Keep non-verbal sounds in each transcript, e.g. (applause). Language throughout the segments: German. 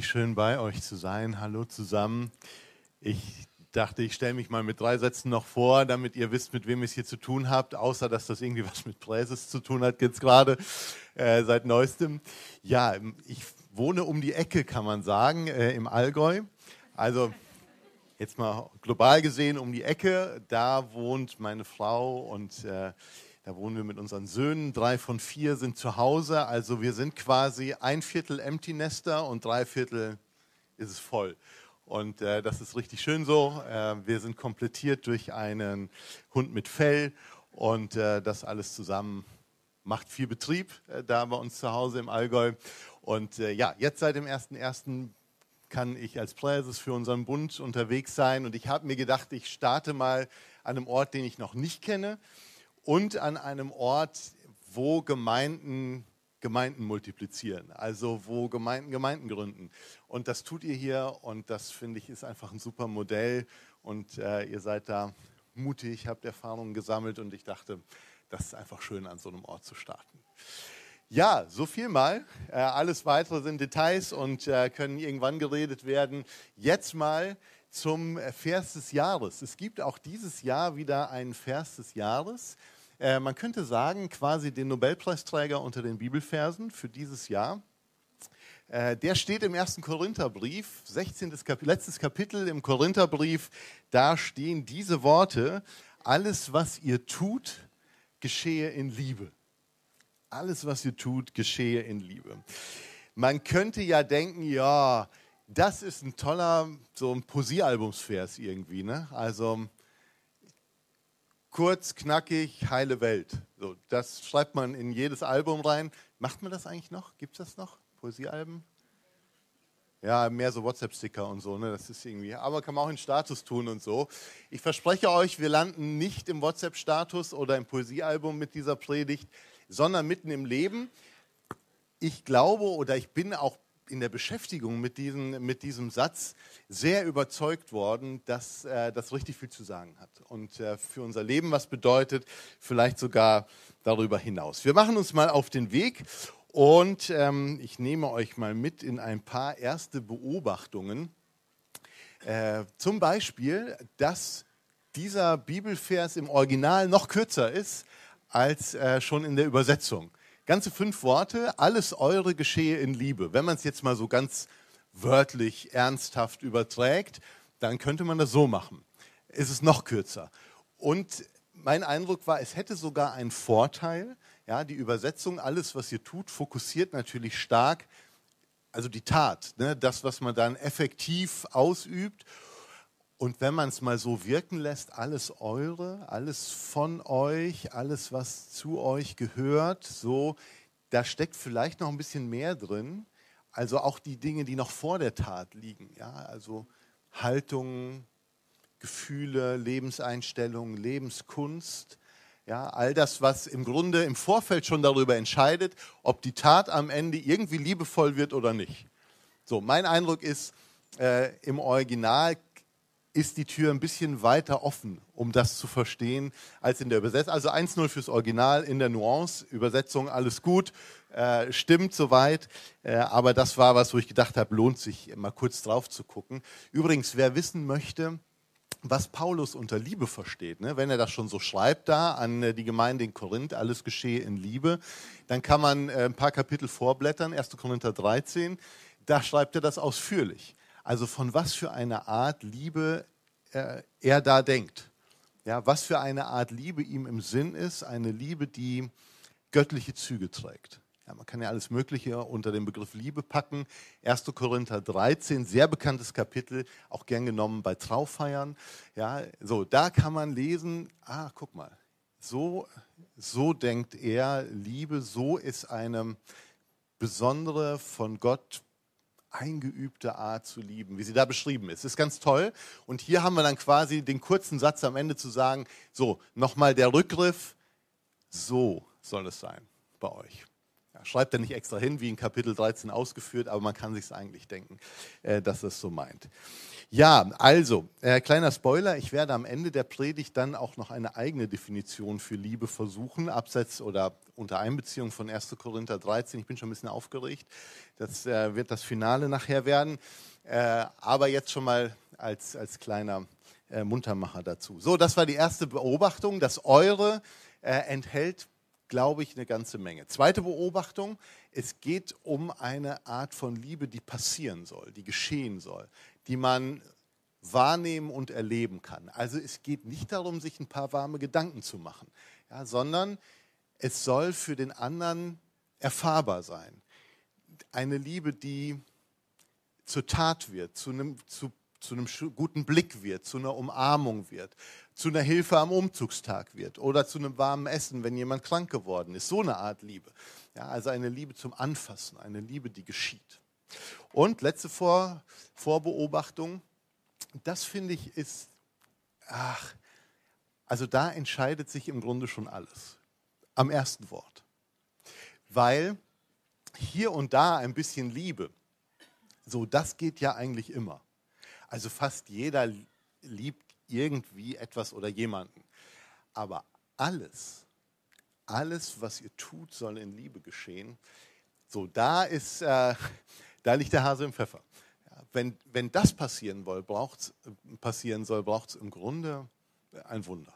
Richtig schön bei euch zu sein. Hallo zusammen. Ich dachte, ich stelle mich mal mit drei Sätzen noch vor, damit ihr wisst, mit wem ihr es hier zu tun habt, außer dass das irgendwie (laughs) was mit Präses zu tun hat, jetzt gerade äh, seit neuestem. Ja, ich wohne um die Ecke, kann man sagen, äh, im Allgäu. Also jetzt mal global gesehen um die Ecke, da wohnt meine Frau und äh, da wohnen wir mit unseren Söhnen. Drei von vier sind zu Hause. Also wir sind quasi ein Viertel Empty Nester und drei Viertel ist es voll. Und äh, das ist richtig schön so. Äh, wir sind komplettiert durch einen Hund mit Fell und äh, das alles zusammen macht viel Betrieb äh, da bei uns zu Hause im Allgäu. Und äh, ja, jetzt seit dem 1.1. kann ich als Präses für unseren Bund unterwegs sein. Und ich habe mir gedacht, ich starte mal an einem Ort, den ich noch nicht kenne und an einem Ort, wo Gemeinden Gemeinden multiplizieren, also wo Gemeinden Gemeinden gründen. Und das tut ihr hier und das finde ich ist einfach ein super Modell und äh, ihr seid da mutig, habt Erfahrungen gesammelt und ich dachte, das ist einfach schön, an so einem Ort zu starten. Ja, so viel mal. Äh, alles weitere sind Details und äh, können irgendwann geredet werden. Jetzt mal zum Vers des Jahres. Es gibt auch dieses Jahr wieder einen Vers des Jahres. Äh, man könnte sagen, quasi den Nobelpreisträger unter den Bibelversen für dieses Jahr. Äh, der steht im ersten Korintherbrief, 16. Kapitel, letztes Kapitel im Korintherbrief. Da stehen diese Worte: Alles, was ihr tut, geschehe in Liebe. Alles, was ihr tut, geschehe in Liebe. Man könnte ja denken, ja, das ist ein toller, so ein Poesiealbumsvers irgendwie. Ne? Also kurz, knackig, heile Welt. So, das schreibt man in jedes Album rein. Macht man das eigentlich noch? Gibt es das noch? Poesiealben? Ja, mehr so WhatsApp-Sticker und so, ne? Das ist irgendwie. Aber kann man auch in Status tun und so. Ich verspreche euch, wir landen nicht im WhatsApp-Status oder im Poesiealbum mit dieser Predigt, sondern mitten im Leben. Ich glaube oder ich bin auch in der Beschäftigung mit, diesen, mit diesem Satz sehr überzeugt worden, dass äh, das richtig viel zu sagen hat und äh, für unser Leben was bedeutet, vielleicht sogar darüber hinaus. Wir machen uns mal auf den Weg und ähm, ich nehme euch mal mit in ein paar erste Beobachtungen. Äh, zum Beispiel, dass dieser Bibelvers im Original noch kürzer ist als äh, schon in der Übersetzung. Ganze fünf Worte, alles eure geschehe in Liebe. Wenn man es jetzt mal so ganz wörtlich, ernsthaft überträgt, dann könnte man das so machen. Es ist noch kürzer. Und mein Eindruck war, es hätte sogar einen Vorteil. Ja, die Übersetzung, alles, was ihr tut, fokussiert natürlich stark, also die Tat, ne, das, was man dann effektiv ausübt. Und wenn man es mal so wirken lässt, alles eure, alles von euch, alles, was zu euch gehört, so, da steckt vielleicht noch ein bisschen mehr drin. Also auch die Dinge, die noch vor der Tat liegen. Ja, also Haltungen, Gefühle, Lebenseinstellungen, Lebenskunst. Ja, all das, was im Grunde im Vorfeld schon darüber entscheidet, ob die Tat am Ende irgendwie liebevoll wird oder nicht. So, mein Eindruck ist, äh, im Original ist die Tür ein bisschen weiter offen, um das zu verstehen, als in der Übersetzung. Also 1-0 fürs Original in der Nuance, Übersetzung alles gut, äh, stimmt soweit. Äh, aber das war was, wo ich gedacht habe, lohnt sich mal kurz drauf zu gucken. Übrigens, wer wissen möchte, was Paulus unter Liebe versteht, ne? wenn er das schon so schreibt da an äh, die Gemeinde in Korinth, alles geschehe in Liebe, dann kann man äh, ein paar Kapitel vorblättern, 1. Korinther 13, da schreibt er das ausführlich. Also von was für einer Art Liebe er, er da denkt. Ja, was für eine Art Liebe ihm im Sinn ist, eine Liebe, die göttliche Züge trägt. Ja, man kann ja alles Mögliche unter den Begriff Liebe packen. 1. Korinther 13, sehr bekanntes Kapitel, auch gern genommen bei Traufeiern. Ja, so, da kann man lesen, ah, guck mal, So, so denkt er, Liebe, so ist eine besondere, von Gott eingeübte Art zu lieben, wie sie da beschrieben ist. Das ist ganz toll. Und hier haben wir dann quasi den kurzen Satz am Ende zu sagen, so, nochmal der Rückgriff, so soll es sein bei euch. Ja, schreibt er nicht extra hin, wie in Kapitel 13 ausgeführt, aber man kann sich eigentlich denken, äh, dass es so meint. Ja, also, äh, kleiner Spoiler, ich werde am Ende der Predigt dann auch noch eine eigene Definition für Liebe versuchen, abseits oder unter Einbeziehung von 1. Korinther 13. Ich bin schon ein bisschen aufgeregt. Das äh, wird das Finale nachher werden. Äh, aber jetzt schon mal als, als kleiner äh, Muntermacher dazu. So, das war die erste Beobachtung. Das Eure äh, enthält glaube ich, eine ganze Menge. Zweite Beobachtung, es geht um eine Art von Liebe, die passieren soll, die geschehen soll, die man wahrnehmen und erleben kann. Also es geht nicht darum, sich ein paar warme Gedanken zu machen, ja, sondern es soll für den anderen erfahrbar sein. Eine Liebe, die zur Tat wird, zu einem, zu, zu einem guten Blick wird, zu einer Umarmung wird, zu einer Hilfe am Umzugstag wird oder zu einem warmen Essen, wenn jemand krank geworden ist. So eine Art Liebe. Ja, also eine Liebe zum Anfassen, eine Liebe, die geschieht. Und letzte Vor Vorbeobachtung, das finde ich ist, ach, also da entscheidet sich im Grunde schon alles. Am ersten Wort. Weil hier und da ein bisschen Liebe, so das geht ja eigentlich immer. Also fast jeder liebt irgendwie etwas oder jemanden. Aber alles, alles, was ihr tut, soll in Liebe geschehen. So, da ist, äh, da liegt der Hase im Pfeffer. Wenn, wenn das passieren, soll, braucht's, passieren soll, braucht es im Grunde ein Wunder.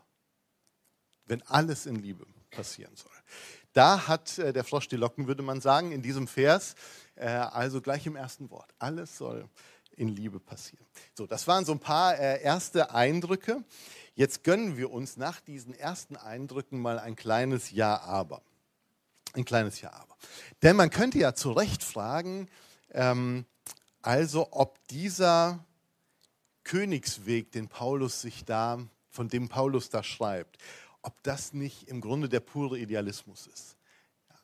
Wenn alles in Liebe passieren soll. Da hat äh, der Frosch die Locken, würde man sagen, in diesem Vers, äh, also gleich im ersten Wort. Alles soll in Liebe passieren. So, das waren so ein paar äh, erste Eindrücke. Jetzt gönnen wir uns nach diesen ersten Eindrücken mal ein kleines Ja, aber. Ein kleines Ja, aber. Denn man könnte ja zu Recht fragen, ähm, also ob dieser Königsweg, den Paulus sich da, von dem Paulus da schreibt, ob das nicht im Grunde der pure Idealismus ist.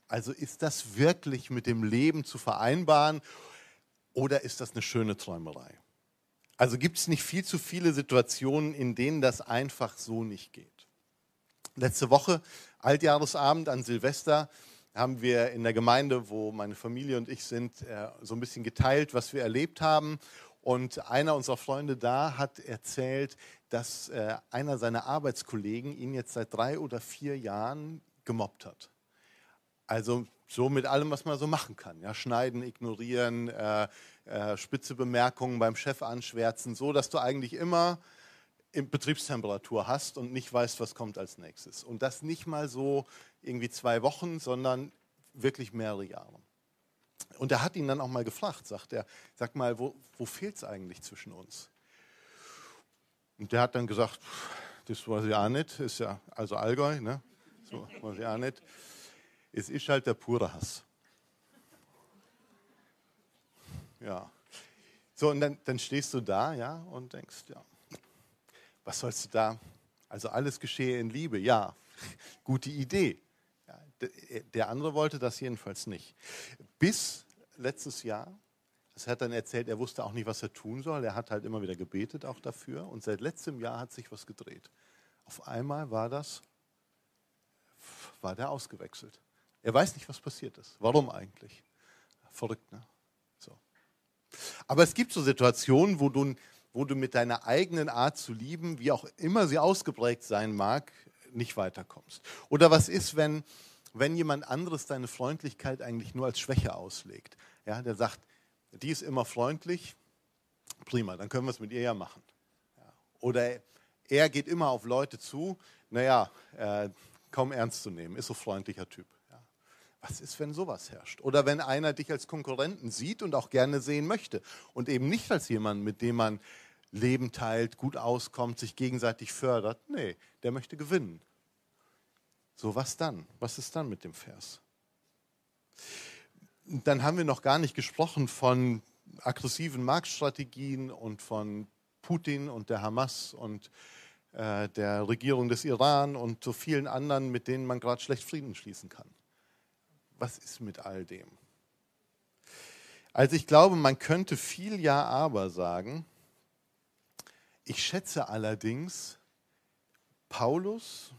Also ist das wirklich mit dem Leben zu vereinbaren oder ist das eine schöne Träumerei? Also gibt es nicht viel zu viele Situationen, in denen das einfach so nicht geht. Letzte Woche, Altjahresabend an Silvester, haben wir in der Gemeinde, wo meine Familie und ich sind, äh, so ein bisschen geteilt, was wir erlebt haben. Und einer unserer Freunde da hat erzählt, dass äh, einer seiner Arbeitskollegen ihn jetzt seit drei oder vier Jahren gemobbt hat. Also so mit allem, was man so machen kann. Ja, schneiden, ignorieren, äh, äh, spitze Bemerkungen beim Chef anschwärzen, so dass du eigentlich immer Betriebstemperatur hast und nicht weißt, was kommt als nächstes. Und das nicht mal so irgendwie zwei Wochen, sondern wirklich mehrere Jahre. Und er hat ihn dann auch mal gefragt, sagt er, sag mal, wo, wo fehlt es eigentlich zwischen uns? Und der hat dann gesagt, das weiß ich auch nicht, ist ja also Allgäu, ne? so weiß ich auch nicht. Es ist halt der pure Hass. Ja. So, und dann, dann stehst du da, ja, und denkst, ja, was sollst du da? Also alles geschehe in Liebe, ja, (laughs) gute Idee. Der andere wollte das jedenfalls nicht. Bis letztes Jahr, das hat dann erzählt, er wusste auch nicht, was er tun soll. Er hat halt immer wieder gebetet auch dafür. Und seit letztem Jahr hat sich was gedreht. Auf einmal war das, war der ausgewechselt. Er weiß nicht, was passiert ist. Warum eigentlich? Verrückt, ne? So. Aber es gibt so Situationen, wo du, wo du mit deiner eigenen Art zu lieben, wie auch immer sie ausgeprägt sein mag, nicht weiterkommst. Oder was ist, wenn, wenn jemand anderes deine Freundlichkeit eigentlich nur als Schwäche auslegt? Ja, der sagt, die ist immer freundlich, prima, dann können wir es mit ihr ja machen. Ja. Oder er geht immer auf Leute zu, naja, äh, kaum ernst zu nehmen, ist so freundlicher Typ. Was ist, wenn sowas herrscht? Oder wenn einer dich als Konkurrenten sieht und auch gerne sehen möchte und eben nicht als jemand, mit dem man Leben teilt, gut auskommt, sich gegenseitig fördert. Nee, der möchte gewinnen. So, was dann? Was ist dann mit dem Vers? Dann haben wir noch gar nicht gesprochen von aggressiven Marktstrategien und von Putin und der Hamas und äh, der Regierung des Iran und so vielen anderen, mit denen man gerade schlecht Frieden schließen kann. Was ist mit all dem? Also ich glaube, man könnte viel Ja, aber sagen. Ich schätze allerdings, Paulus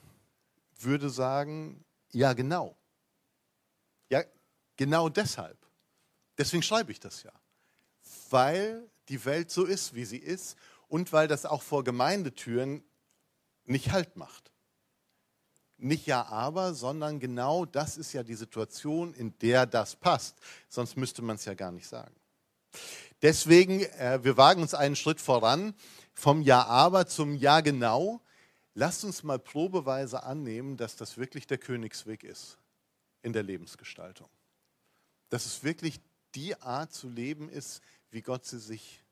würde sagen, ja genau. Ja, genau deshalb. Deswegen schreibe ich das ja. Weil die Welt so ist, wie sie ist und weil das auch vor Gemeindetüren nicht Halt macht. Nicht ja, aber, sondern genau das ist ja die Situation, in der das passt. Sonst müsste man es ja gar nicht sagen. Deswegen, äh, wir wagen uns einen Schritt voran vom Ja, aber zum Ja, genau. Lasst uns mal probeweise annehmen, dass das wirklich der Königsweg ist in der Lebensgestaltung. Dass es wirklich die Art zu leben ist, wie Gott sie sich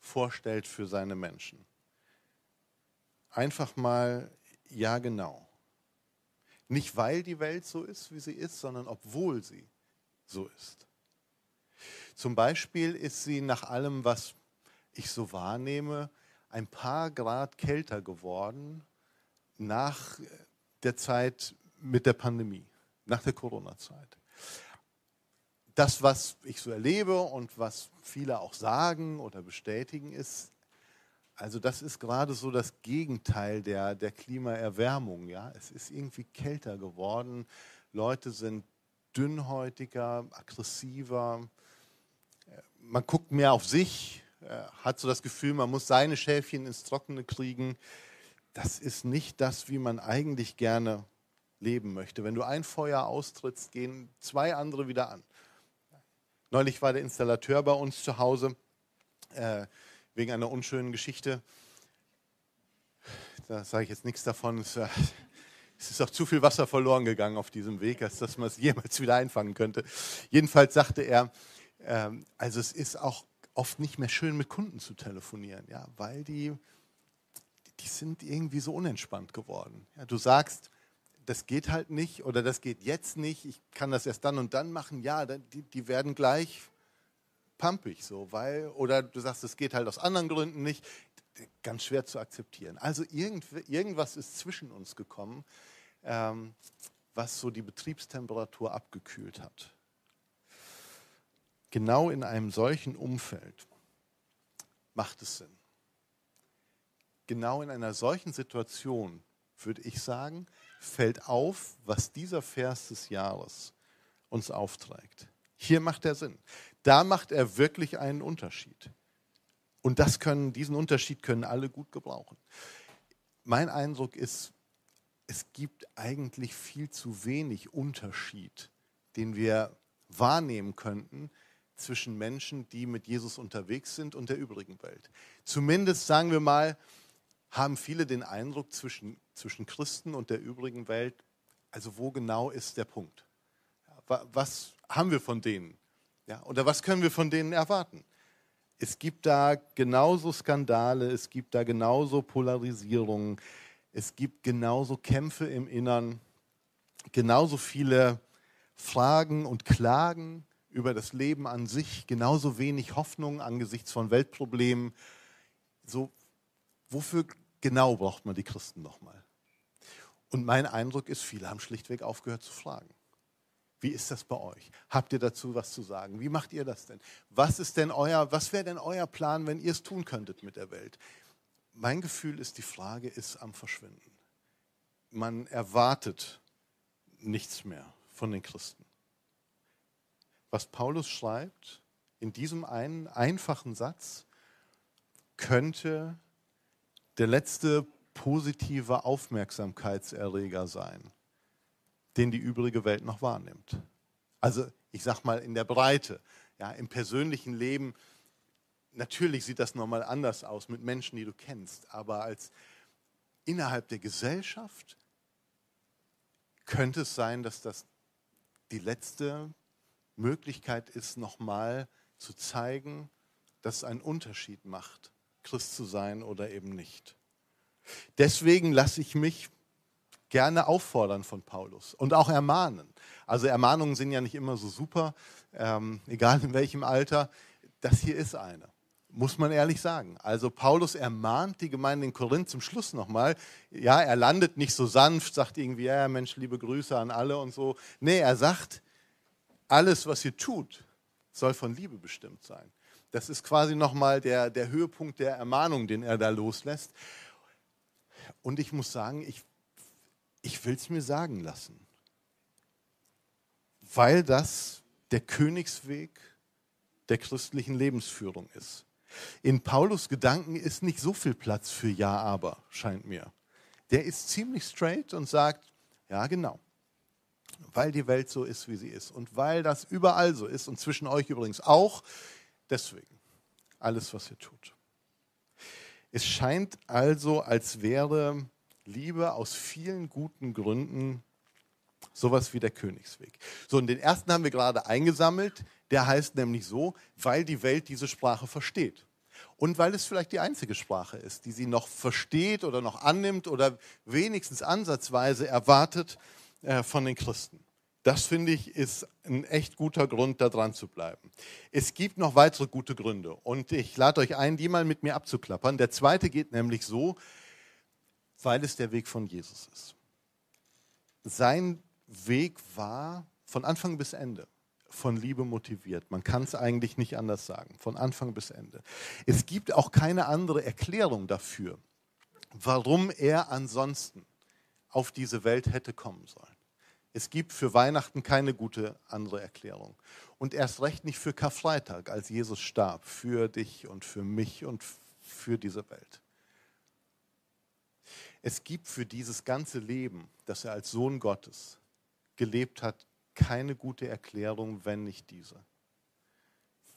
vorstellt für seine Menschen. Einfach mal, ja genau. Nicht weil die Welt so ist, wie sie ist, sondern obwohl sie so ist. Zum Beispiel ist sie nach allem, was ich so wahrnehme, ein paar Grad kälter geworden nach der Zeit mit der Pandemie, nach der Corona-Zeit. Das, was ich so erlebe und was viele auch sagen oder bestätigen, ist, also das ist gerade so das Gegenteil der, der Klimaerwärmung. Ja? Es ist irgendwie kälter geworden. Leute sind dünnhäutiger, aggressiver. Man guckt mehr auf sich, hat so das Gefühl, man muss seine Schäfchen ins Trockene kriegen. Das ist nicht das, wie man eigentlich gerne leben möchte. Wenn du ein Feuer austrittst, gehen zwei andere wieder an. Neulich war der Installateur bei uns zu Hause. Äh, wegen einer unschönen Geschichte. Da sage ich jetzt nichts davon. Es, äh, es ist auch zu viel Wasser verloren gegangen auf diesem Weg, als dass man es jemals wieder einfangen könnte. Jedenfalls sagte er, ähm, also es ist auch oft nicht mehr schön mit Kunden zu telefonieren, ja, weil die, die sind irgendwie so unentspannt geworden. Ja, du sagst, das geht halt nicht oder das geht jetzt nicht, ich kann das erst dann und dann machen. Ja, die, die werden gleich pampig so, weil, oder du sagst, es geht halt aus anderen Gründen nicht, ganz schwer zu akzeptieren. Also irgend, irgendwas ist zwischen uns gekommen, ähm, was so die Betriebstemperatur abgekühlt hat. Genau in einem solchen Umfeld macht es Sinn. Genau in einer solchen Situation, würde ich sagen, fällt auf, was dieser Vers des Jahres uns aufträgt. Hier macht er Sinn. Da macht er wirklich einen Unterschied. Und das können, diesen Unterschied können alle gut gebrauchen. Mein Eindruck ist, es gibt eigentlich viel zu wenig Unterschied, den wir wahrnehmen könnten zwischen Menschen, die mit Jesus unterwegs sind und der übrigen Welt. Zumindest sagen wir mal, haben viele den Eindruck zwischen, zwischen Christen und der übrigen Welt, also wo genau ist der Punkt? Was haben wir von denen? Ja, oder was können wir von denen erwarten? Es gibt da genauso Skandale, es gibt da genauso Polarisierungen, es gibt genauso Kämpfe im Innern, genauso viele Fragen und Klagen über das Leben an sich, genauso wenig Hoffnung angesichts von Weltproblemen. So, wofür genau braucht man die Christen nochmal? Und mein Eindruck ist, viele haben schlichtweg aufgehört zu fragen. Wie ist das bei euch? Habt ihr dazu was zu sagen? Wie macht ihr das denn? Was ist denn euer, was wäre denn euer Plan, wenn ihr es tun könntet mit der Welt? Mein Gefühl ist, die Frage ist am Verschwinden. Man erwartet nichts mehr von den Christen. Was Paulus schreibt in diesem einen einfachen Satz, könnte der letzte positive Aufmerksamkeitserreger sein den die übrige Welt noch wahrnimmt. Also ich sage mal in der Breite, ja, im persönlichen Leben, natürlich sieht das nochmal anders aus mit Menschen, die du kennst, aber als innerhalb der Gesellschaft könnte es sein, dass das die letzte Möglichkeit ist, nochmal zu zeigen, dass es einen Unterschied macht, Christ zu sein oder eben nicht. Deswegen lasse ich mich gerne auffordern von Paulus und auch ermahnen. Also Ermahnungen sind ja nicht immer so super, ähm, egal in welchem Alter. Das hier ist eine. muss man ehrlich sagen. Also Paulus ermahnt die Gemeinde in Korinth zum Schluss nochmal. Ja, er landet nicht so sanft, sagt irgendwie, ja Mensch, liebe Grüße an alle und so. Nee, er sagt, alles, was ihr tut, soll von Liebe bestimmt sein. Das ist quasi nochmal der, der Höhepunkt der Ermahnung, den er da loslässt. Und ich muss sagen, ich, ich will es mir sagen lassen. Weil das der Königsweg der christlichen Lebensführung ist. In Paulus Gedanken ist nicht so viel Platz für Ja, aber, scheint mir. Der ist ziemlich straight und sagt, ja genau, weil die Welt so ist, wie sie ist und weil das überall so ist und zwischen euch übrigens auch, deswegen alles, was ihr tut. Es scheint also, als wäre Liebe aus vielen guten Gründen sowas wie der Königsweg. So, und den ersten haben wir gerade eingesammelt. Der heißt nämlich so, weil die Welt diese Sprache versteht. Und weil es vielleicht die einzige Sprache ist, die sie noch versteht oder noch annimmt oder wenigstens ansatzweise erwartet äh, von den Christen. Das finde ich ist ein echt guter Grund, da dran zu bleiben. Es gibt noch weitere gute Gründe und ich lade euch ein, die mal mit mir abzuklappern. Der zweite geht nämlich so, weil es der Weg von Jesus ist. Sein Weg war von Anfang bis Ende von Liebe motiviert. Man kann es eigentlich nicht anders sagen, von Anfang bis Ende. Es gibt auch keine andere Erklärung dafür, warum er ansonsten auf diese Welt hätte kommen sollen. Es gibt für Weihnachten keine gute andere Erklärung. Und erst recht nicht für Karfreitag, als Jesus starb, für dich und für mich und für diese Welt. Es gibt für dieses ganze Leben, das er als Sohn Gottes gelebt hat, keine gute Erklärung, wenn nicht diese.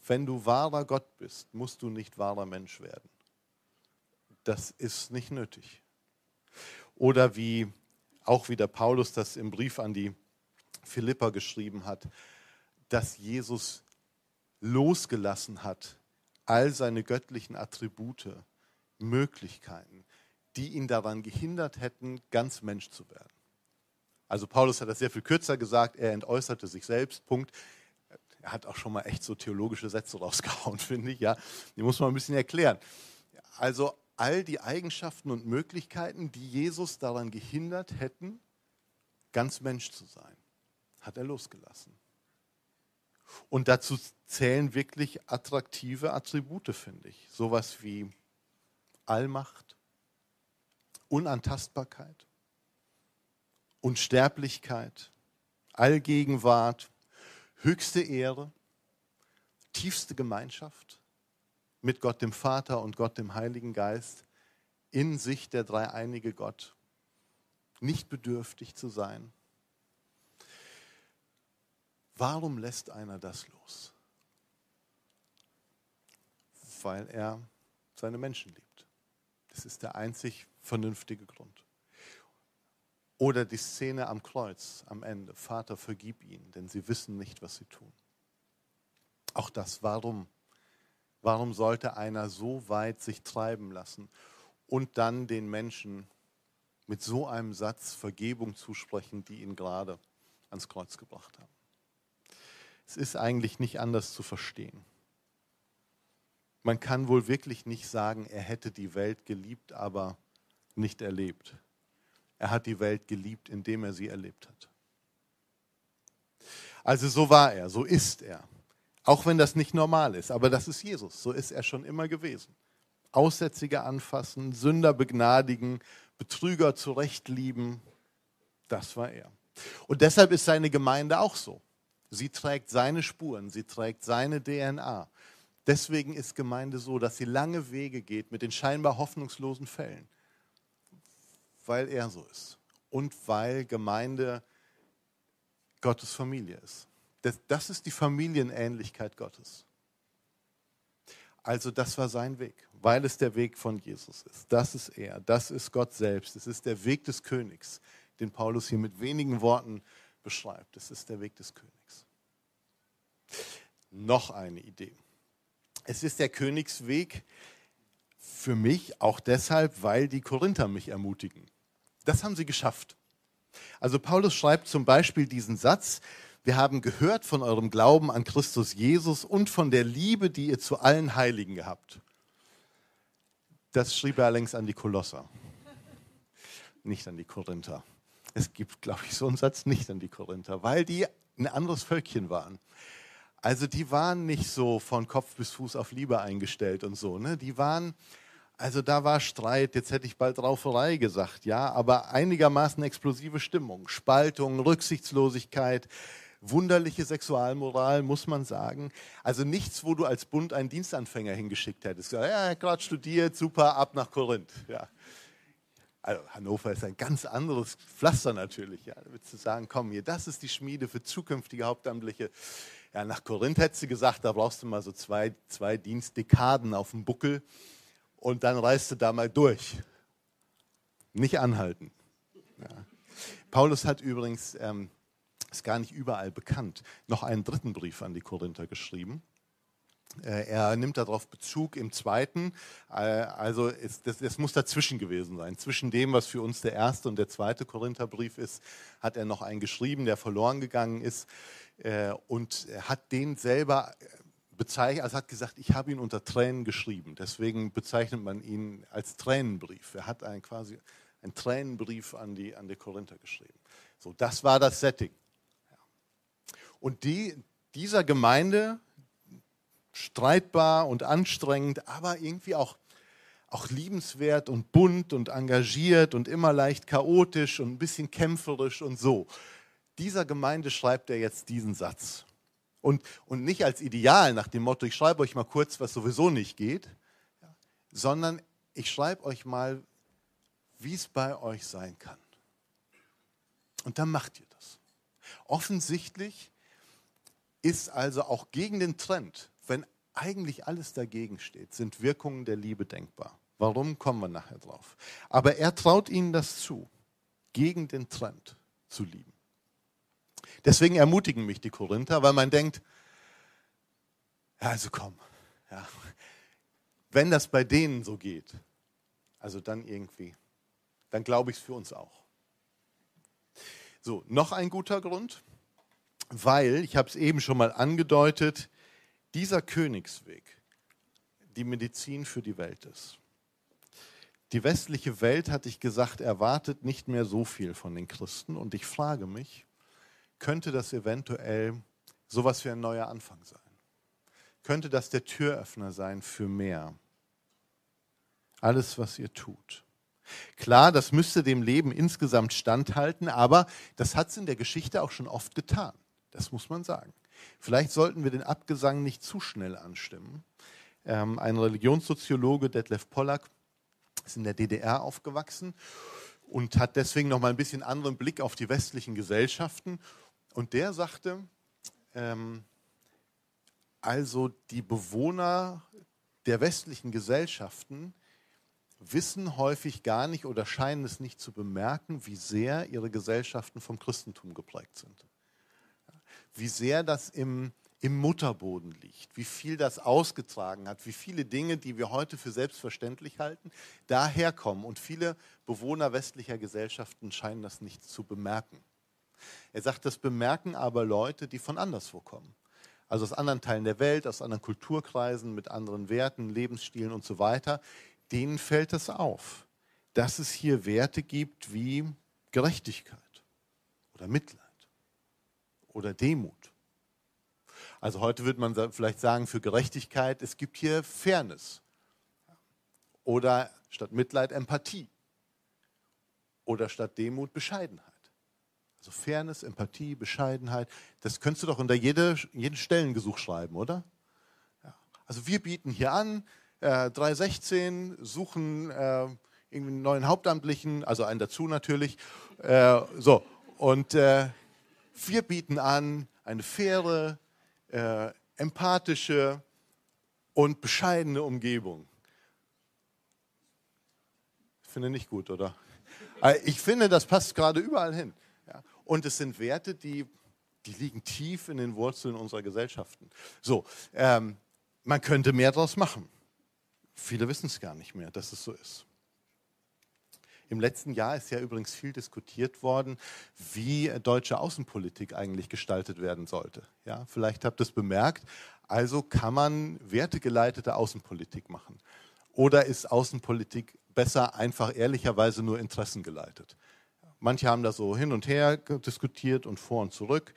Wenn du wahrer Gott bist, musst du nicht wahrer Mensch werden. Das ist nicht nötig. Oder wie auch wieder Paulus das im Brief an die Philipper geschrieben hat, dass Jesus losgelassen hat, all seine göttlichen Attribute, Möglichkeiten, die ihn daran gehindert hätten, ganz Mensch zu werden. Also Paulus hat das sehr viel kürzer gesagt, er entäußerte sich selbst, Punkt. Er hat auch schon mal echt so theologische Sätze (laughs) rausgehauen, finde ich, ja. Die muss man ein bisschen erklären. Also all die Eigenschaften und Möglichkeiten, die Jesus daran gehindert hätten, ganz Mensch zu sein, hat er losgelassen. Und dazu zählen wirklich attraktive Attribute, finde ich. Sowas wie Allmacht, Unantastbarkeit, Unsterblichkeit, Allgegenwart, höchste Ehre, tiefste Gemeinschaft mit Gott dem Vater und Gott dem Heiligen Geist, in sich der dreieinige Gott, nicht bedürftig zu sein. Warum lässt einer das los? Weil er seine Menschen liebt. Das ist der einzig vernünftige Grund. Oder die Szene am Kreuz am Ende. Vater, vergib ihnen, denn sie wissen nicht, was sie tun. Auch das, warum? Warum sollte einer so weit sich treiben lassen und dann den Menschen mit so einem Satz Vergebung zusprechen, die ihn gerade ans Kreuz gebracht haben? Es ist eigentlich nicht anders zu verstehen. Man kann wohl wirklich nicht sagen, er hätte die Welt geliebt, aber nicht erlebt. Er hat die Welt geliebt, indem er sie erlebt hat. Also so war er, so ist er. Auch wenn das nicht normal ist, aber das ist Jesus, so ist er schon immer gewesen. Aussätzige anfassen, Sünder begnadigen, Betrüger zurechtlieben, das war er. Und deshalb ist seine Gemeinde auch so. Sie trägt seine Spuren, sie trägt seine DNA. Deswegen ist Gemeinde so, dass sie lange Wege geht mit den scheinbar hoffnungslosen Fällen weil er so ist und weil Gemeinde Gottes Familie ist. Das, das ist die Familienähnlichkeit Gottes. Also das war sein Weg, weil es der Weg von Jesus ist. Das ist er, das ist Gott selbst. Es ist der Weg des Königs, den Paulus hier mit wenigen Worten beschreibt. Es ist der Weg des Königs. Noch eine Idee. Es ist der Königsweg für mich auch deshalb, weil die Korinther mich ermutigen. Das haben sie geschafft. Also Paulus schreibt zum Beispiel diesen Satz, wir haben gehört von eurem Glauben an Christus Jesus und von der Liebe, die ihr zu allen Heiligen gehabt. Das schrieb er allerdings an die Kolosser, nicht an die Korinther. Es gibt, glaube ich, so einen Satz nicht an die Korinther, weil die ein anderes Völkchen waren. Also die waren nicht so von Kopf bis Fuß auf Liebe eingestellt und so. Ne? Die waren, also da war Streit, jetzt hätte ich bald Rauferei gesagt, ja, aber einigermaßen explosive Stimmung, Spaltung, Rücksichtslosigkeit, wunderliche Sexualmoral, muss man sagen. Also nichts, wo du als Bund einen Dienstanfänger hingeschickt hättest. Ja, gerade studiert, super, ab nach Korinth. Ja. Also Hannover ist ein ganz anderes Pflaster natürlich. Ja. Da würdest du sagen, komm hier, das ist die Schmiede für zukünftige Hauptamtliche. Ja, nach Korinth hättest du gesagt, da brauchst du mal so zwei, zwei Dienstdekaden auf dem Buckel und dann reist du da mal durch. Nicht anhalten. Ja. Paulus hat übrigens ähm, ist gar nicht überall bekannt, noch einen dritten Brief an die Korinther geschrieben. Äh, er nimmt darauf Bezug im zweiten, äh, also ist, das, das, muss dazwischen gewesen sein. Zwischen dem, was für uns der erste und der zweite Korintherbrief ist, hat er noch einen geschrieben, der verloren gegangen ist äh, und hat den selber bezeichnet, also hat gesagt, ich habe ihn unter Tränen geschrieben. Deswegen bezeichnet man ihn als Tränenbrief. Er hat einen quasi einen Tränenbrief an die, an die Korinther geschrieben. So, das war das Setting. Und die, dieser Gemeinde, streitbar und anstrengend, aber irgendwie auch, auch liebenswert und bunt und engagiert und immer leicht chaotisch und ein bisschen kämpferisch und so. Dieser Gemeinde schreibt er jetzt diesen Satz. Und, und nicht als Ideal nach dem Motto, ich schreibe euch mal kurz, was sowieso nicht geht, sondern ich schreibe euch mal, wie es bei euch sein kann. Und dann macht ihr das. Offensichtlich ist also auch gegen den Trend, wenn eigentlich alles dagegen steht, sind Wirkungen der Liebe denkbar. Warum kommen wir nachher drauf? Aber er traut ihnen das zu, gegen den Trend zu lieben. Deswegen ermutigen mich die Korinther, weil man denkt, ja, also komm, ja, wenn das bei denen so geht, also dann irgendwie, dann glaube ich es für uns auch. So, noch ein guter Grund weil, ich habe es eben schon mal angedeutet, dieser Königsweg die Medizin für die Welt ist. Die westliche Welt, hatte ich gesagt, erwartet nicht mehr so viel von den Christen. Und ich frage mich, könnte das eventuell sowas wie ein neuer Anfang sein? Könnte das der Türöffner sein für mehr? Alles, was ihr tut. Klar, das müsste dem Leben insgesamt standhalten, aber das hat es in der Geschichte auch schon oft getan. Das muss man sagen. Vielleicht sollten wir den Abgesang nicht zu schnell anstimmen. Ähm, ein Religionssoziologe, Detlef Pollack, ist in der DDR aufgewachsen und hat deswegen noch mal ein bisschen anderen Blick auf die westlichen Gesellschaften. Und der sagte, ähm, also die Bewohner der westlichen Gesellschaften wissen häufig gar nicht oder scheinen es nicht zu bemerken, wie sehr ihre Gesellschaften vom Christentum geprägt sind wie sehr das im, im Mutterboden liegt, wie viel das ausgetragen hat, wie viele Dinge, die wir heute für selbstverständlich halten, daherkommen. Und viele Bewohner westlicher Gesellschaften scheinen das nicht zu bemerken. Er sagt, das bemerken aber Leute, die von anderswo kommen. Also aus anderen Teilen der Welt, aus anderen Kulturkreisen, mit anderen Werten, Lebensstilen und so weiter. Denen fällt es auf, dass es hier Werte gibt wie Gerechtigkeit oder Mitleid oder Demut. Also heute würde man vielleicht sagen, für Gerechtigkeit, es gibt hier Fairness. Oder statt Mitleid Empathie. Oder statt Demut Bescheidenheit. Also Fairness, Empathie, Bescheidenheit, das könntest du doch unter jede, jeden Stellengesuch schreiben, oder? Ja. Also wir bieten hier an, äh, 316, suchen äh, irgendwie einen neuen Hauptamtlichen, also einen dazu natürlich. Äh, so, und äh, wir bieten an eine faire, äh, empathische und bescheidene Umgebung. Ich finde nicht gut, oder? Äh, ich finde, das passt gerade überall hin. Und es sind Werte, die, die liegen tief in den Wurzeln unserer Gesellschaften. So, ähm, man könnte mehr daraus machen. Viele wissen es gar nicht mehr, dass es so ist. Im letzten Jahr ist ja übrigens viel diskutiert worden, wie deutsche Außenpolitik eigentlich gestaltet werden sollte. Ja, vielleicht habt ihr es bemerkt. Also kann man wertegeleitete Außenpolitik machen. Oder ist Außenpolitik besser einfach ehrlicherweise nur interessengeleitet? Manche haben da so hin und her diskutiert und vor und zurück.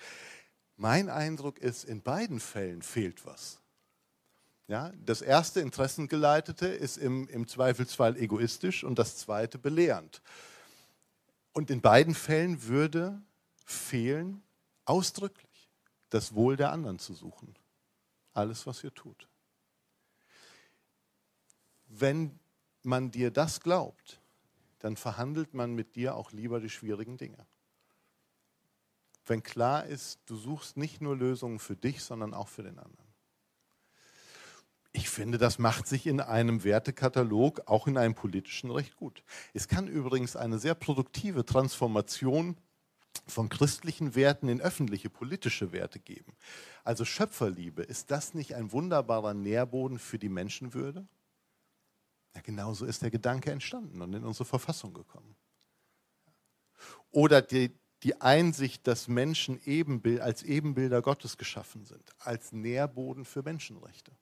Mein Eindruck ist, in beiden Fällen fehlt was. Ja, das erste Interessengeleitete ist im, im Zweifelsfall egoistisch und das zweite belehrend. Und in beiden Fällen würde fehlen, ausdrücklich das Wohl der anderen zu suchen. Alles, was ihr tut. Wenn man dir das glaubt, dann verhandelt man mit dir auch lieber die schwierigen Dinge. Wenn klar ist, du suchst nicht nur Lösungen für dich, sondern auch für den anderen. Ich finde, das macht sich in einem Wertekatalog, auch in einem politischen, recht gut. Es kann übrigens eine sehr produktive Transformation von christlichen Werten in öffentliche politische Werte geben. Also Schöpferliebe, ist das nicht ein wunderbarer Nährboden für die Menschenwürde? Ja, genauso ist der Gedanke entstanden und in unsere Verfassung gekommen. Oder die, die Einsicht, dass Menschen Ebenbild, als Ebenbilder Gottes geschaffen sind, als Nährboden für Menschenrechte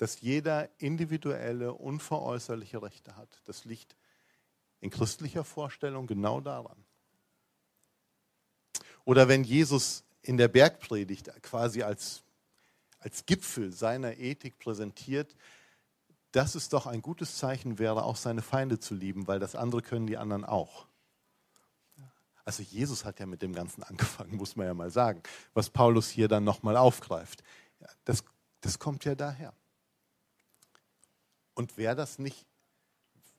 dass jeder individuelle, unveräußerliche Rechte hat. Das liegt in christlicher Vorstellung genau daran. Oder wenn Jesus in der Bergpredigt quasi als, als Gipfel seiner Ethik präsentiert, dass es doch ein gutes Zeichen wäre, auch seine Feinde zu lieben, weil das andere können die anderen auch. Also Jesus hat ja mit dem Ganzen (laughs) angefangen, muss man ja mal sagen, was Paulus hier dann nochmal aufgreift. Das, das kommt ja daher. Und wäre das nicht,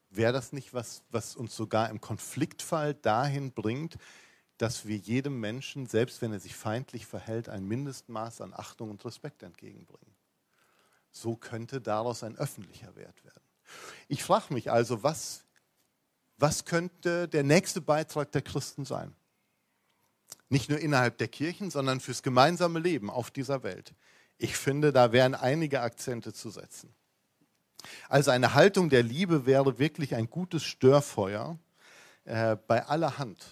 wäre das nicht was, was uns sogar im Konfliktfall dahin bringt, dass wir jedem Menschen, selbst wenn er sich feindlich verhält, ein Mindestmaß an Achtung und Respekt entgegenbringen? So könnte daraus ein öffentlicher Wert werden. Ich frage mich also, was, was könnte der nächste Beitrag der Christen sein? Nicht nur innerhalb der Kirchen, sondern fürs gemeinsame Leben auf dieser Welt. Ich finde, da wären einige Akzente zu setzen. Also eine Haltung der Liebe wäre wirklich ein gutes Störfeuer äh, bei allerhand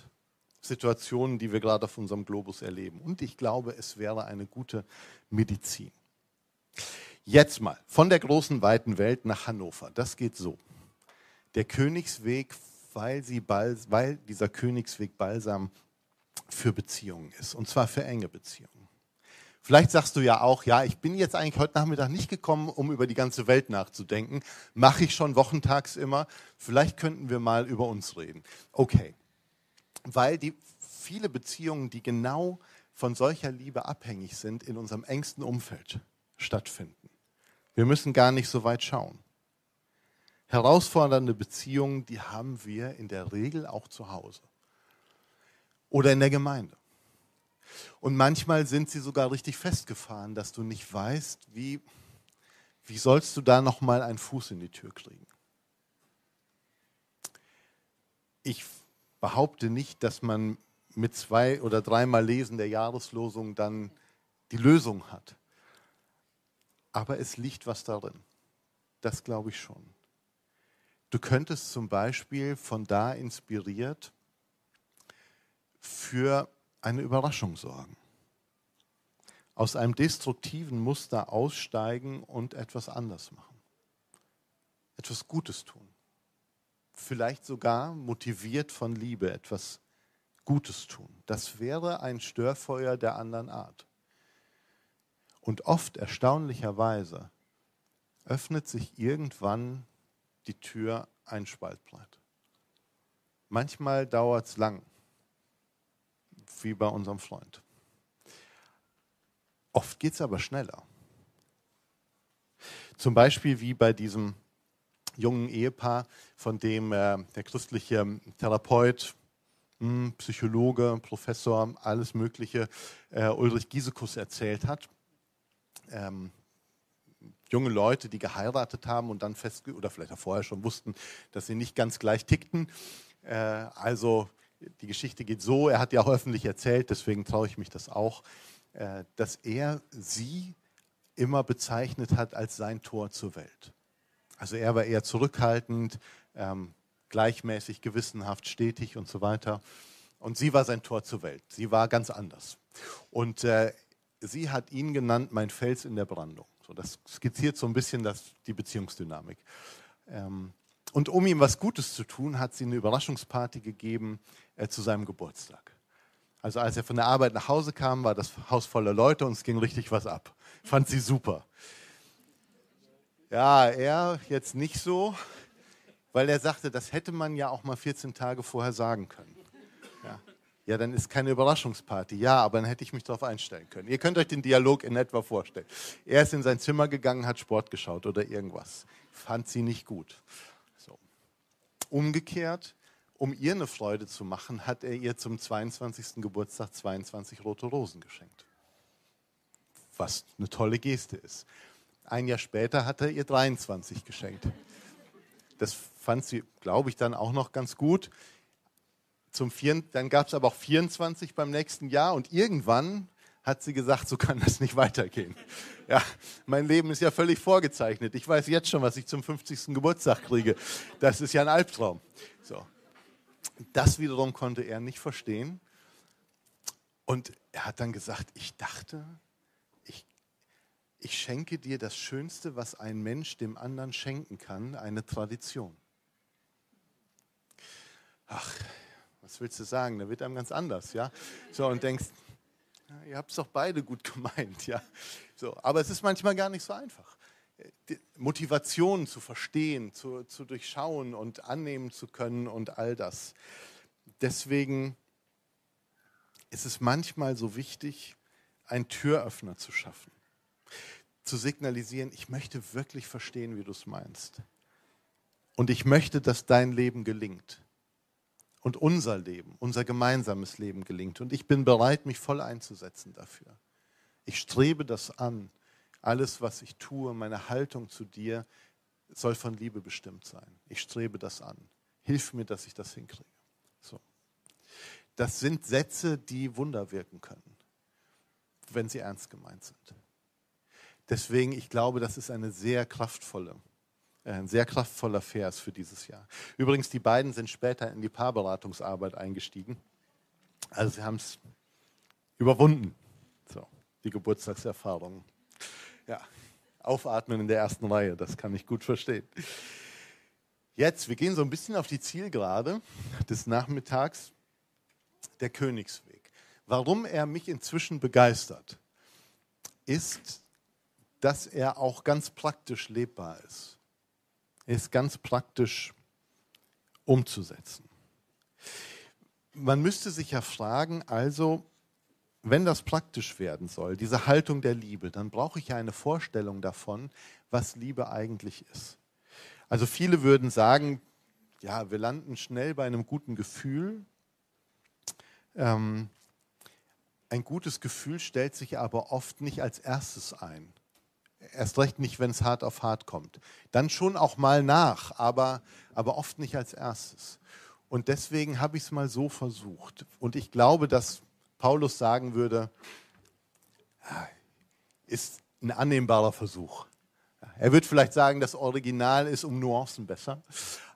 Situationen, die wir gerade auf unserem Globus erleben. Und ich glaube, es wäre eine gute Medizin. Jetzt mal von der großen weiten Welt nach Hannover. Das geht so. Der Königsweg, weil, sie, weil dieser Königsweg balsam für Beziehungen ist. Und zwar für enge Beziehungen. Vielleicht sagst du ja auch, ja, ich bin jetzt eigentlich heute Nachmittag nicht gekommen, um über die ganze Welt nachzudenken. Mache ich schon wochentags immer. Vielleicht könnten wir mal über uns reden. Okay. Weil die viele Beziehungen, die genau von solcher Liebe abhängig sind, in unserem engsten Umfeld stattfinden. Wir müssen gar nicht so weit schauen. Herausfordernde Beziehungen, die haben wir in der Regel auch zu Hause oder in der Gemeinde. Und manchmal sind sie sogar richtig festgefahren, dass du nicht weißt, wie, wie sollst du da nochmal einen Fuß in die Tür kriegen. Ich behaupte nicht, dass man mit zwei oder dreimal Lesen der Jahreslosung dann die Lösung hat. Aber es liegt was darin. Das glaube ich schon. Du könntest zum Beispiel von da inspiriert für eine Überraschung sorgen. Aus einem destruktiven Muster aussteigen und etwas anders machen. Etwas Gutes tun. Vielleicht sogar motiviert von Liebe etwas Gutes tun. Das wäre ein Störfeuer der anderen Art. Und oft erstaunlicherweise öffnet sich irgendwann die Tür ein Spalt breit. Manchmal dauert es lang wie bei unserem Freund. Oft geht es aber schneller. Zum Beispiel wie bei diesem jungen Ehepaar, von dem äh, der christliche Therapeut, mh, hm, Psychologe, Professor, alles Mögliche, äh, Ulrich Giesekus erzählt hat. Ähm, junge Leute, die geheiratet haben und dann fest oder vielleicht auch vorher schon wussten, dass sie nicht ganz gleich tickten. Äh, also die Geschichte geht so, er hat ja auch öffentlich erzählt, deswegen traue ich mich das auch, äh, dass er sie immer bezeichnet hat als sein Tor zur Welt. Also er war eher zurückhaltend, ähm, gleichmäßig, gewissenhaft, stetig und so weiter. Und sie war sein Tor zur Welt. Sie war ganz anders. Und äh, sie hat ihn genannt, mein Fels in der Brandung. So, das skizziert so ein bisschen das, die Beziehungsdynamik. Ähm, und um ihm was Gutes zu tun, hat sie eine Überraschungsparty gegeben äh, zu seinem Geburtstag. Also als er von der Arbeit nach Hause kam, war das Haus voller Leute und es ging richtig was ab. Fand sie super. Ja, er jetzt nicht so, weil er sagte, das hätte man ja auch mal 14 Tage vorher sagen können. Ja, ja dann ist keine Überraschungsparty. Ja, aber dann hätte ich mich darauf einstellen können. Ihr könnt euch den Dialog in etwa vorstellen. Er ist in sein Zimmer gegangen, hat Sport geschaut oder irgendwas. Fand sie nicht gut. Umgekehrt, um ihr eine Freude zu machen, hat er ihr zum 22. Geburtstag 22 rote Rosen geschenkt. Was eine tolle Geste ist. Ein Jahr später hat er ihr 23 geschenkt. Das fand sie, glaube ich, dann auch noch ganz gut. Zum vier, dann gab es aber auch 24 beim nächsten Jahr und irgendwann hat sie gesagt, so kann das nicht weitergehen. Ja, mein Leben ist ja völlig vorgezeichnet. Ich weiß jetzt schon, was ich zum 50. Geburtstag kriege. Das ist ja ein Albtraum. So. Das wiederum konnte er nicht verstehen. Und er hat dann gesagt, ich dachte, ich schenke dir das Schönste, was ein Mensch dem anderen schenken kann, eine Tradition. Ach, was willst du sagen? Da wird einem ganz anders, ja? So, und denkst, ja, ihr habt es doch beide gut (laughs) gemeint, ja? So, aber es ist manchmal gar nicht so einfach. Motivationen zu verstehen, zu, zu durchschauen und annehmen zu können und all das. Deswegen ist es manchmal so wichtig, einen Türöffner zu schaffen zu signalisieren, ich möchte wirklich verstehen, wie du es meinst. Und ich möchte, dass dein Leben gelingt. Und unser Leben, unser gemeinsames Leben gelingt. Und ich bin bereit, mich voll einzusetzen dafür. Ich strebe das an. Alles, was ich tue, meine Haltung zu dir, soll von Liebe bestimmt sein. Ich strebe das an. Hilf mir, dass ich das hinkriege. So. Das sind Sätze, die Wunder wirken können, wenn sie ernst gemeint sind. Deswegen, ich glaube, das ist eine sehr kraftvolle, ein sehr kraftvoller Vers für dieses Jahr. Übrigens, die beiden sind später in die Paarberatungsarbeit eingestiegen. Also sie haben es überwunden, so, die Geburtstagserfahrung. Ja, aufatmen in der ersten Reihe, das kann ich gut verstehen. Jetzt, wir gehen so ein bisschen auf die Zielgerade des Nachmittags, der Königsweg. Warum er mich inzwischen begeistert, ist, dass er auch ganz praktisch lebbar ist. Ist ganz praktisch umzusetzen. Man müsste sich ja fragen, also, wenn das praktisch werden soll, diese Haltung der Liebe, dann brauche ich ja eine Vorstellung davon, was Liebe eigentlich ist. Also viele würden sagen, ja, wir landen schnell bei einem guten Gefühl. Ähm, ein gutes Gefühl stellt sich aber oft nicht als erstes ein. Erst recht nicht, wenn es hart auf hart kommt. Dann schon auch mal nach, aber, aber oft nicht als erstes. Und deswegen habe ich es mal so versucht. Und ich glaube, dass Paulus sagen würde, ist ein annehmbarer Versuch. Er wird vielleicht sagen, das Original ist um Nuancen besser,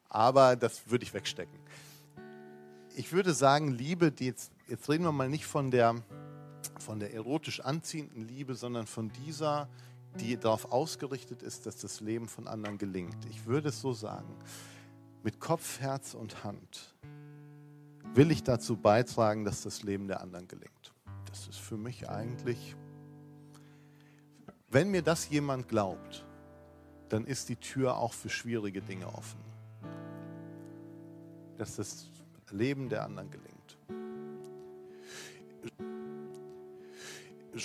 aber das würde ich wegstecken. Ich würde sagen, Liebe, jetzt, jetzt reden wir mal nicht von der, von der erotisch anziehenden Liebe, sondern von dieser die darauf ausgerichtet ist, dass das Leben von anderen gelingt. Ich würde es so sagen, mit Kopf, Herz und Hand will ich dazu beitragen, dass das Leben der anderen gelingt. Das ist für mich eigentlich, wenn mir das jemand glaubt, dann ist die Tür auch für schwierige Dinge offen. Dass das Leben der anderen gelingt.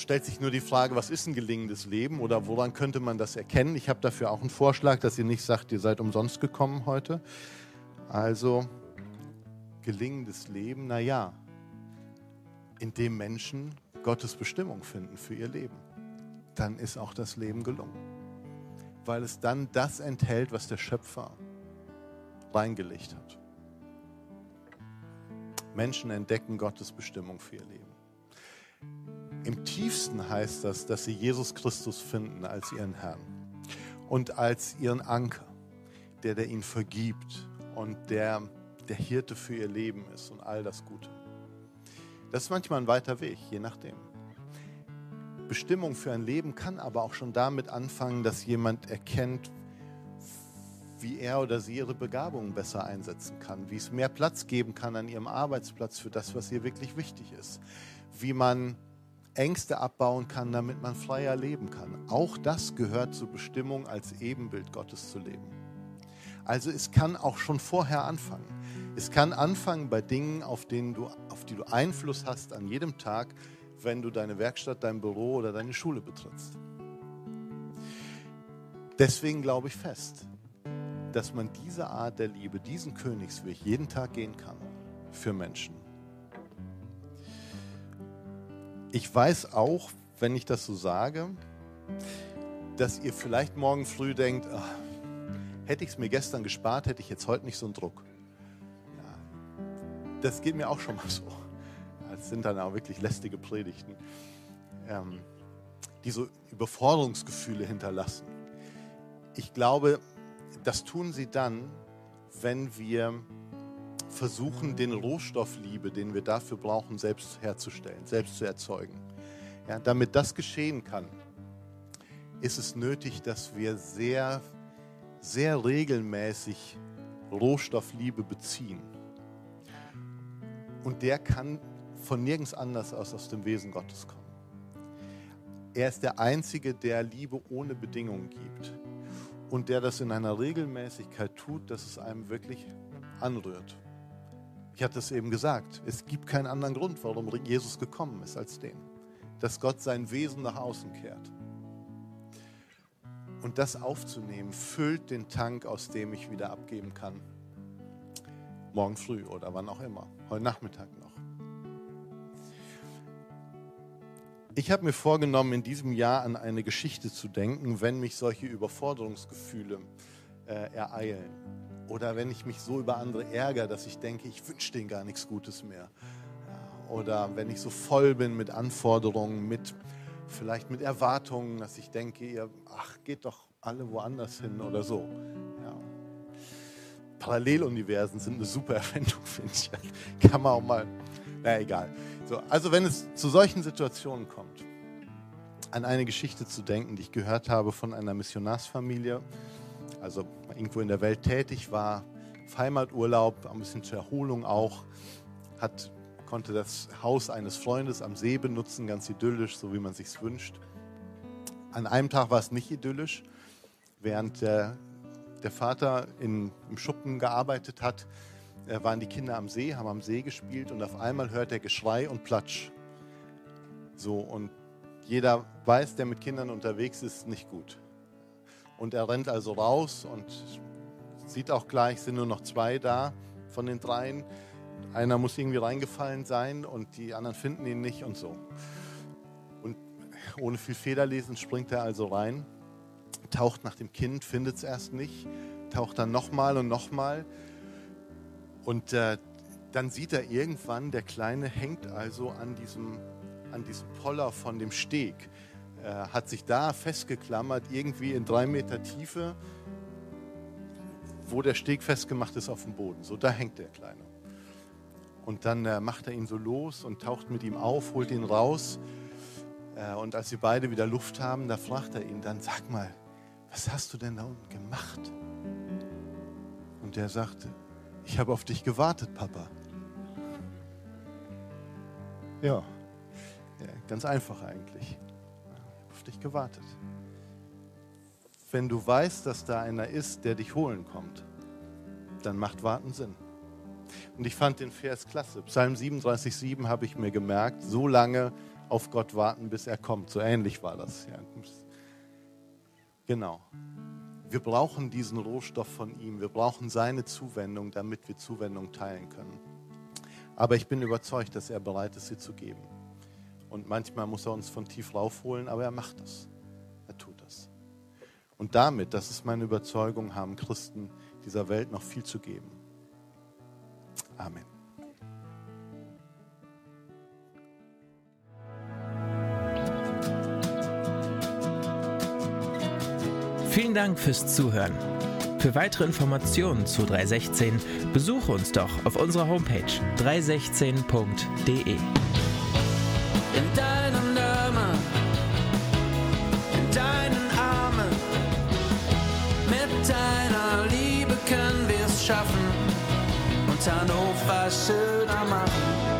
Stellt sich nur die Frage, was ist ein gelingendes Leben oder woran könnte man das erkennen? Ich habe dafür auch einen Vorschlag, dass ihr nicht sagt, ihr seid umsonst gekommen heute. Also gelingendes Leben, naja, indem Menschen Gottes Bestimmung finden für ihr Leben. Dann ist auch das Leben gelungen. Weil es dann das enthält, was der Schöpfer reingelegt hat. Menschen entdecken Gottes Bestimmung für ihr Leben. Im tiefsten heißt das, dass sie Jesus Christus finden als ihren Herrn und als ihren Anker, der, der ihnen vergibt und der der Hirte für ihr Leben ist und all das Gute. Das ist manchmal ein weiter Weg, je nachdem. Bestimmung für ein Leben kann aber auch schon damit anfangen, dass jemand erkennt, wie er oder sie ihre Begabungen besser einsetzen kann, wie es mehr Platz geben kann an ihrem Arbeitsplatz für das, was ihr wirklich wichtig ist, wie man Ängste abbauen kann, damit man freier leben kann. Auch das gehört zur Bestimmung, als Ebenbild Gottes zu leben. Also es kann auch schon vorher anfangen. Es kann anfangen bei Dingen, auf, denen du, auf die du Einfluss hast an jedem Tag, wenn du deine Werkstatt, dein Büro oder deine Schule betrittst. Deswegen glaube ich fest, dass man diese Art der Liebe, diesen Königsweg jeden Tag gehen kann für Menschen. Ich weiß auch, wenn ich das so sage, dass ihr vielleicht morgen früh denkt, ach, hätte ich es mir gestern gespart, hätte ich jetzt heute nicht so einen Druck. Ja, das geht mir auch schon mal (laughs) so. Das sind dann auch wirklich lästige Predigten, ähm, die so Überforderungsgefühle hinterlassen. Ich glaube, das tun sie dann, wenn wir versuchen, den Rohstoff Liebe, den wir dafür brauchen, selbst herzustellen, selbst zu erzeugen. Ja, damit das geschehen kann, ist es nötig, dass wir sehr, sehr regelmäßig Rohstoffliebe beziehen. Und der kann von nirgends anders aus aus dem Wesen Gottes kommen. Er ist der Einzige, der Liebe ohne Bedingungen gibt und der das in einer Regelmäßigkeit tut, dass es einem wirklich anrührt. Ich hatte es eben gesagt, es gibt keinen anderen Grund, warum Jesus gekommen ist, als den, dass Gott sein Wesen nach außen kehrt. Und das aufzunehmen, füllt den Tank, aus dem ich wieder abgeben kann. Morgen früh oder wann auch immer, heute Nachmittag noch. Ich habe mir vorgenommen, in diesem Jahr an eine Geschichte zu denken, wenn mich solche Überforderungsgefühle äh, ereilen. Oder wenn ich mich so über andere ärgere, dass ich denke, ich wünsche denen gar nichts Gutes mehr. Oder wenn ich so voll bin mit Anforderungen, mit vielleicht mit Erwartungen, dass ich denke, ihr, ach, geht doch alle woanders hin oder so. Ja. Paralleluniversen sind eine super (laughs) Erfindung, finde ich. Kann man auch mal, na egal. So, also wenn es zu solchen Situationen kommt, an eine Geschichte zu denken, die ich gehört habe von einer Missionarsfamilie, also irgendwo in der Welt tätig war, auf Heimaturlaub, ein bisschen zur Erholung auch, hat, konnte das Haus eines Freundes am See benutzen, ganz idyllisch, so wie man sich wünscht. An einem Tag war es nicht idyllisch, während der, der Vater in, im Schuppen gearbeitet hat, äh, waren die Kinder am See, haben am See gespielt und auf einmal hört er Geschrei und Platsch. So, und jeder weiß, der mit Kindern unterwegs ist, nicht gut. Und er rennt also raus und sieht auch gleich, sind nur noch zwei da von den dreien. Einer muss irgendwie reingefallen sein und die anderen finden ihn nicht und so. Und ohne viel Federlesen springt er also rein, taucht nach dem Kind, findet es erst nicht, taucht dann nochmal und nochmal und äh, dann sieht er irgendwann, der Kleine hängt also an diesem, an diesem Poller von dem Steg, äh, hat sich da festgeklammert, irgendwie in drei Meter Tiefe, wo der Steg festgemacht ist auf dem Boden. So, da hängt der Kleine. Und dann äh, macht er ihn so los und taucht mit ihm auf, holt ihn raus. Äh, und als sie beide wieder Luft haben, da fragt er ihn dann, sag mal, was hast du denn da unten gemacht? Und der sagte, ich habe auf dich gewartet, Papa. Ja, ja ganz einfach eigentlich. Dich gewartet. Wenn du weißt, dass da einer ist, der dich holen kommt, dann macht Warten Sinn. Und ich fand den Vers klasse. Psalm 37,7 habe ich mir gemerkt, so lange auf Gott warten, bis er kommt. So ähnlich war das. Ja. Genau. Wir brauchen diesen Rohstoff von ihm. Wir brauchen seine Zuwendung, damit wir Zuwendung teilen können. Aber ich bin überzeugt, dass er bereit ist, sie zu geben. Und manchmal muss er uns von tief raufholen, aber er macht das. Er tut das. Und damit, das ist meine Überzeugung, haben Christen dieser Welt noch viel zu geben. Amen. Vielen Dank fürs Zuhören. Für weitere Informationen zu 316 besuche uns doch auf unserer Homepage 316.de in deinen Armen, in deinen Armen. Mit deiner Liebe können wir's schaffen und Hannover schöner machen.